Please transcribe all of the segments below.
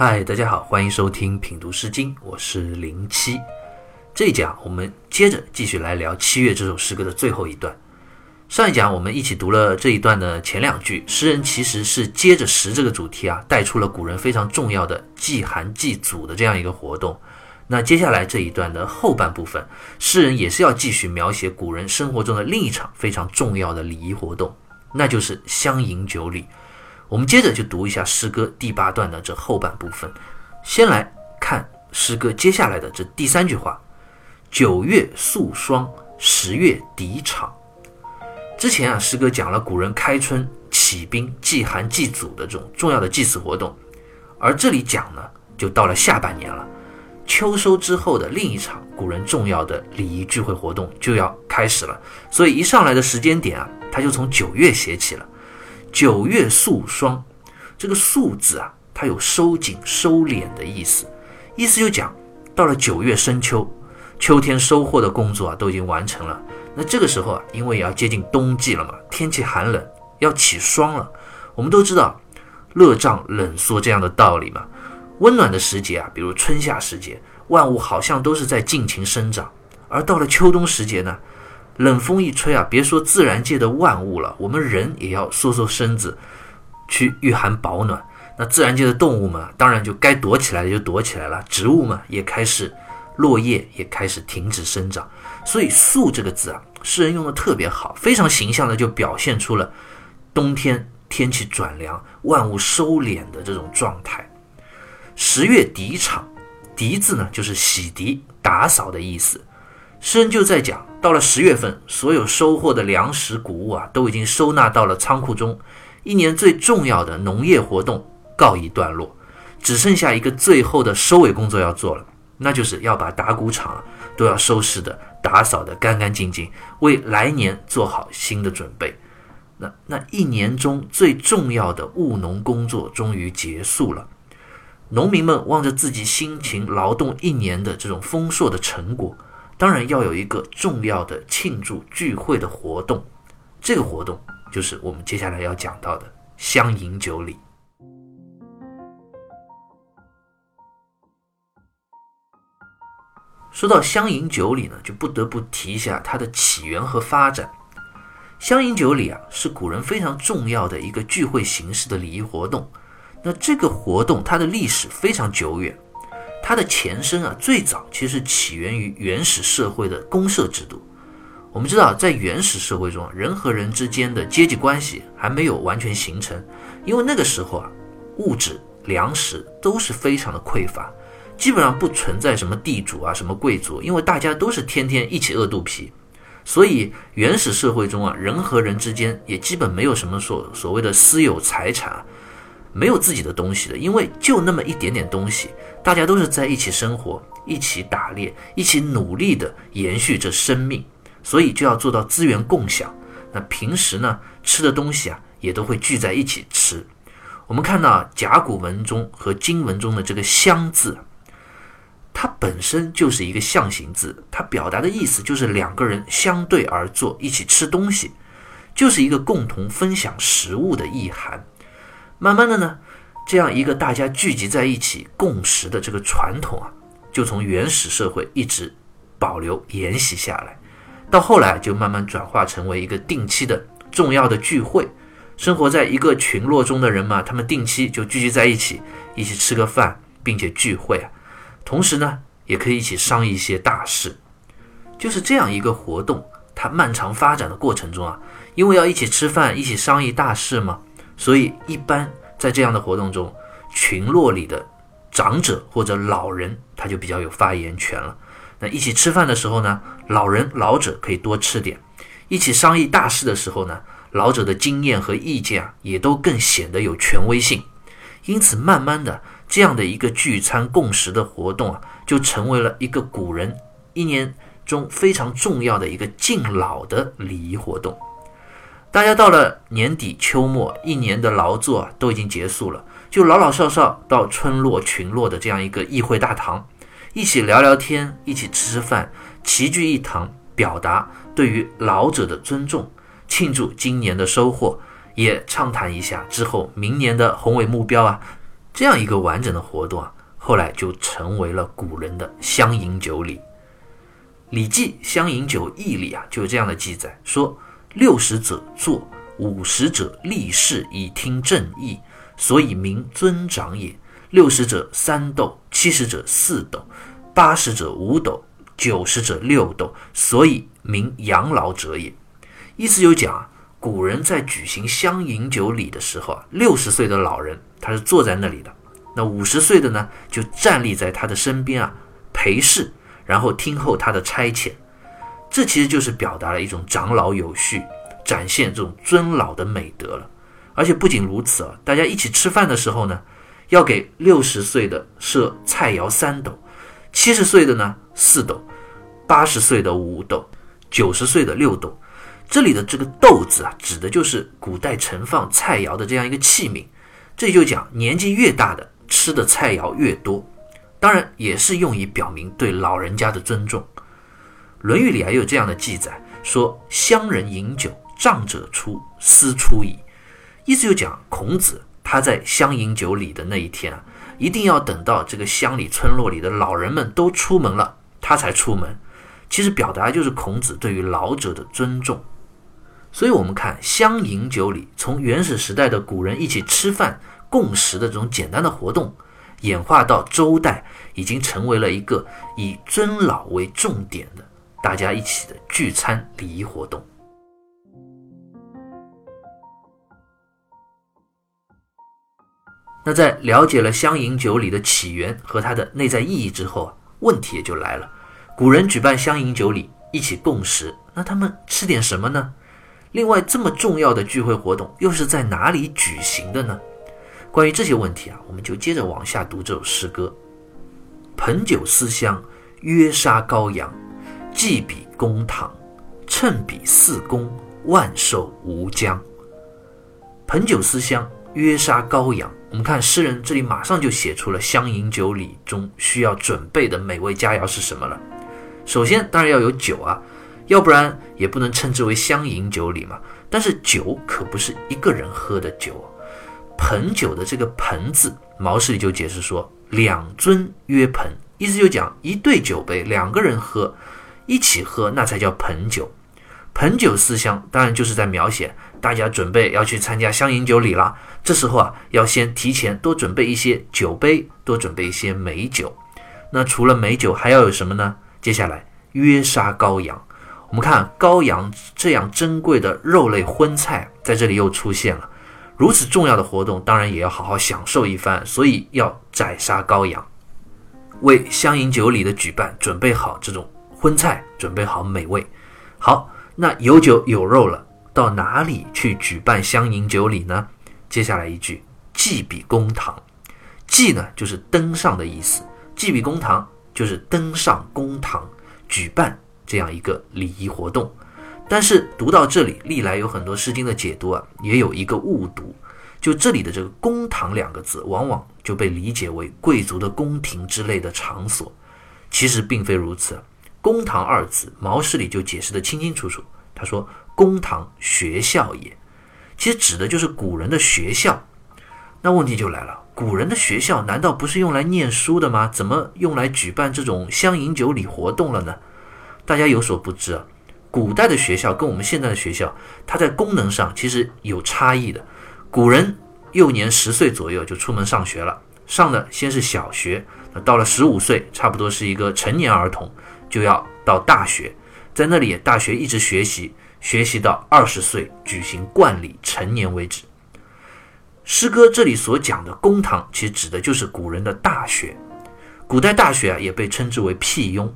嗨，大家好，欢迎收听品读诗经，我是零七。这一讲我们接着继续来聊《七月》这首诗歌的最后一段。上一讲我们一起读了这一段的前两句，诗人其实是接着食这个主题啊，带出了古人非常重要的祭寒祭祖的这样一个活动。那接下来这一段的后半部分，诗人也是要继续描写古人生活中的另一场非常重要的礼仪活动，那就是相迎酒礼。我们接着就读一下诗歌第八段的这后半部分。先来看诗歌接下来的这第三句话：“九月肃霜，十月敌场。”之前啊，诗歌讲了古人开春起兵祭寒祭祖的这种重要的祭祀活动，而这里讲呢，就到了下半年了。秋收之后的另一场古人重要的礼仪聚会活动就要开始了，所以一上来的时间点啊，他就从九月写起了。九月肃霜，这个“肃”字啊，它有收紧、收敛的意思，意思就讲到了九月深秋，秋天收获的工作啊都已经完成了。那这个时候啊，因为也要接近冬季了嘛，天气寒冷，要起霜了。我们都知道“热胀冷缩”这样的道理嘛。温暖的时节啊，比如春夏时节，万物好像都是在尽情生长；而到了秋冬时节呢，冷风一吹啊，别说自然界的万物了，我们人也要缩缩身子去御寒保暖。那自然界的动物们，当然就该躲起来的就躲起来了，植物嘛也开始落叶，也开始停止生长。所以“肃”这个字啊，诗人用的特别好，非常形象的就表现出了冬天天气转凉，万物收敛的这种状态。十月底场，涤字呢就是洗涤、打扫的意思。诗人就在讲，到了十月份，所有收获的粮食谷物啊，都已经收纳到了仓库中，一年最重要的农业活动告一段落，只剩下一个最后的收尾工作要做了，那就是要把打谷场都要收拾的、打扫的干干净净，为来年做好新的准备。那那一年中最重要的务农工作终于结束了。农民们望着自己辛勤劳动一年的这种丰硕的成果，当然要有一个重要的庆祝聚会的活动。这个活动就是我们接下来要讲到的相迎酒礼。说到相迎酒礼呢，就不得不提一下它的起源和发展。相迎酒礼啊，是古人非常重要的一个聚会形式的礼仪活动。那这个活动它的历史非常久远，它的前身啊，最早其实起源于原始社会的公社制度。我们知道，在原始社会中，人和人之间的阶级关系还没有完全形成，因为那个时候啊，物质、粮食都是非常的匮乏，基本上不存在什么地主啊、什么贵族，因为大家都是天天一起饿肚皮，所以原始社会中啊，人和人之间也基本没有什么所所谓的私有财产。没有自己的东西的，因为就那么一点点东西，大家都是在一起生活，一起打猎，一起努力的延续着生命，所以就要做到资源共享。那平时呢，吃的东西啊，也都会聚在一起吃。我们看到甲骨文中和金文中的这个“相”字，它本身就是一个象形字，它表达的意思就是两个人相对而坐，一起吃东西，就是一个共同分享食物的意涵。慢慢的呢，这样一个大家聚集在一起共识的这个传统啊，就从原始社会一直保留沿袭下来，到后来就慢慢转化成为一个定期的重要的聚会。生活在一个群落中的人嘛，他们定期就聚集在一起，一起吃个饭，并且聚会啊，同时呢，也可以一起商议一些大事。就是这样一个活动，它漫长发展的过程中啊，因为要一起吃饭，一起商议大事嘛。所以，一般在这样的活动中，群落里的长者或者老人他就比较有发言权了。那一起吃饭的时候呢，老人老者可以多吃点；一起商议大事的时候呢，老者的经验和意见啊，也都更显得有权威性。因此，慢慢的，这样的一个聚餐共识的活动啊，就成为了一个古人一年中非常重要的一个敬老的礼仪活动。大家到了年底秋末，一年的劳作都已经结束了，就老老少少到村落群落的这样一个议会大堂，一起聊聊天，一起吃吃饭，齐聚一堂，表达对于老者的尊重，庆祝今年的收获，也畅谈一下之后明年的宏伟目标啊。这样一个完整的活动啊，后来就成为了古人的乡饮酒礼。《礼记·乡饮酒义》里啊，就有这样的记载：说六十者坐，五十者立事以听正义，所以名尊长也。六十者三斗，七十者四斗，八十者五斗，九十者六斗，所以名养老者也。意思就讲啊，古人在举行乡饮酒礼的时候啊，六十岁的老人他是坐在那里的，那五十岁的呢就站立在他的身边啊陪侍，然后听候他的差遣。这其实就是表达了一种长老有序，展现这种尊老的美德了。而且不仅如此啊，大家一起吃饭的时候呢。要给六十岁的设菜肴三斗，七十岁的呢四斗，八十岁的五斗，九十岁的六斗。这里的这个斗字啊，指的就是古代盛放菜肴的这样一个器皿。这就讲年纪越大的吃的菜肴越多，当然也是用以表明对老人家的尊重。《论语》里还有这样的记载，说乡人饮酒，长者出，思出矣。意思就讲孔子。他在乡饮酒礼的那一天啊，一定要等到这个乡里村落里的老人们都出门了，他才出门。其实表达就是孔子对于老者的尊重。所以，我们看乡饮酒礼，从原始时代的古人一起吃饭共食的这种简单的活动，演化到周代，已经成为了一个以尊老为重点的大家一起的聚餐礼仪活动。那在了解了乡饮酒礼的起源和它的内在意义之后啊，问题也就来了。古人举办乡饮酒礼，一起共食，那他们吃点什么呢？另外，这么重要的聚会活动又是在哪里举行的呢？关于这些问题啊，我们就接着往下读这首诗歌：盆酒思乡，约杀羔羊，祭比公堂，称比四公，万寿无疆。盆酒思乡。约杀羔羊，我们看诗人这里马上就写出了乡饮酒礼中需要准备的美味佳肴是什么了。首先，当然要有酒啊，要不然也不能称之为乡饮酒礼嘛。但是酒可不是一个人喝的酒，盆酒的这个盆字，毛氏里就解释说，两尊约盆，意思就讲一对酒杯，两个人喝，一起喝，那才叫盆酒。盆酒思乡，当然就是在描写大家准备要去参加乡饮酒礼了。这时候啊，要先提前多准备一些酒杯，多准备一些美酒。那除了美酒，还要有什么呢？接下来约杀羔羊。我们看羔羊这样珍贵的肉类荤菜，在这里又出现了。如此重要的活动，当然也要好好享受一番，所以要宰杀羔羊，为乡饮酒礼的举办准备好这种荤菜，准备好美味。好。那有酒有肉了，到哪里去举办乡饮酒礼呢？接下来一句，祭比公堂。祭呢，就是登上的意思；祭比公堂，就是登上公堂举办这样一个礼仪活动。但是读到这里，历来有很多诗经的解读啊，也有一个误读，就这里的这个公堂两个字，往往就被理解为贵族的宫廷之类的场所，其实并非如此。公堂二字，毛诗里就解释得清清楚楚。他说：“公堂学校也，其实指的就是古人的学校。那问题就来了，古人的学校难道不是用来念书的吗？怎么用来举办这种乡饮酒礼活动了呢？大家有所不知啊，古代的学校跟我们现在的学校，它在功能上其实有差异的。古人幼年十岁左右就出门上学了，上的先是小学，那到了十五岁，差不多是一个成年儿童。”就要到大学，在那里大学一直学习，学习到二十岁举行冠礼成年为止。诗歌这里所讲的公堂，其实指的就是古人的大学。古代大学啊，也被称之为辟雍，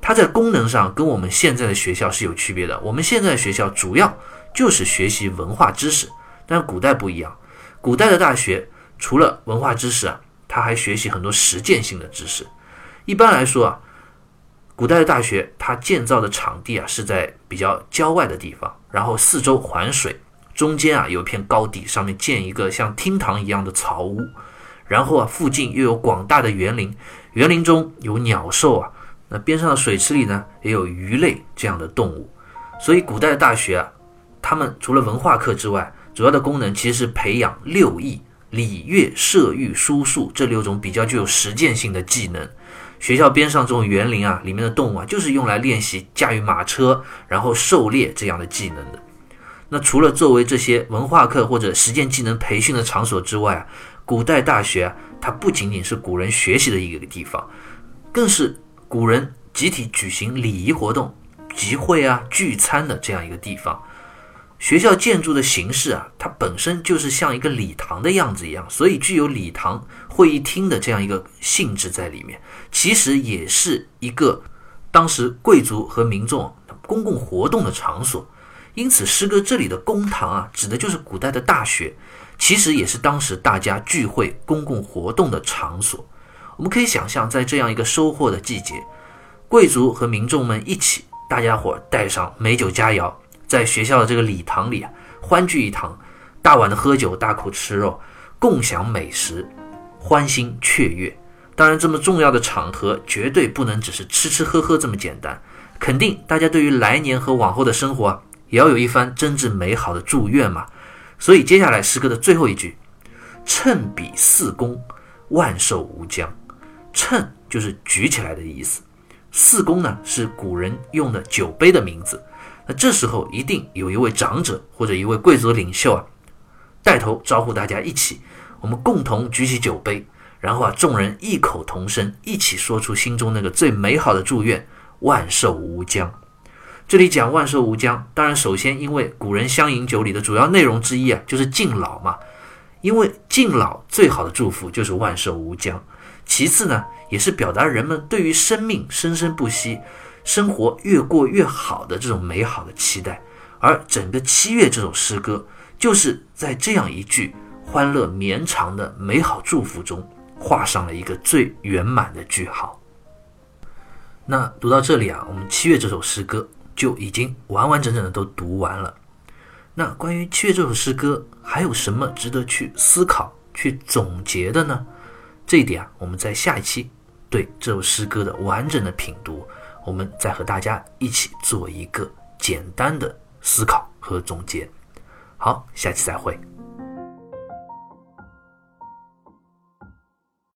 它在功能上跟我们现在的学校是有区别的。我们现在学校主要就是学习文化知识，但古代不一样。古代的大学除了文化知识啊，它还学习很多实践性的知识。一般来说啊。古代的大学，它建造的场地啊是在比较郊外的地方，然后四周环水，中间啊有一片高地，上面建一个像厅堂一样的草屋，然后啊附近又有广大的园林，园林中有鸟兽啊，那边上的水池里呢也有鱼类这样的动物，所以古代的大学啊，他们除了文化课之外，主要的功能其实是培养六艺，礼乐射御书数这六种比较具有实践性的技能。学校边上这种园林啊，里面的动物啊，就是用来练习驾驭马车，然后狩猎这样的技能的。那除了作为这些文化课或者实践技能培训的场所之外啊，古代大学啊，它不仅仅是古人学习的一个地方，更是古人集体举行礼仪活动、集会啊、聚餐的这样一个地方。学校建筑的形式啊，它本身就是像一个礼堂的样子一样，所以具有礼堂会议厅的这样一个性质在里面。其实也是一个当时贵族和民众公共活动的场所。因此，诗歌这里的公堂啊，指的就是古代的大学，其实也是当时大家聚会、公共活动的场所。我们可以想象，在这样一个收获的季节，贵族和民众们一起，大家伙带上美酒佳肴。在学校的这个礼堂里啊，欢聚一堂，大碗的喝酒，大口吃肉，共享美食，欢欣雀跃。当然，这么重要的场合，绝对不能只是吃吃喝喝这么简单。肯定大家对于来年和往后的生活啊，也要有一番真挚美好的祝愿嘛。所以，接下来诗歌的最后一句：“称比四公，万寿无疆。”称就是举起来的意思，四公呢是古人用的酒杯的名字。那这时候一定有一位长者或者一位贵族领袖啊，带头招呼大家一起，我们共同举起酒杯，然后啊，众人异口同声一起说出心中那个最美好的祝愿：万寿无疆。这里讲万寿无疆，当然首先因为古人相饮酒里的主要内容之一啊，就是敬老嘛，因为敬老最好的祝福就是万寿无疆。其次呢，也是表达人们对于生命生生不息。生活越过越好的这种美好的期待，而整个七月这首诗歌，就是在这样一句欢乐绵长的美好祝福中，画上了一个最圆满的句号。那读到这里啊，我们七月这首诗歌就已经完完整整的都读完了。那关于七月这首诗歌，还有什么值得去思考、去总结的呢？这一点啊，我们在下一期对这首诗歌的完整的品读。我们再和大家一起做一个简单的思考和总结。好，下期再会。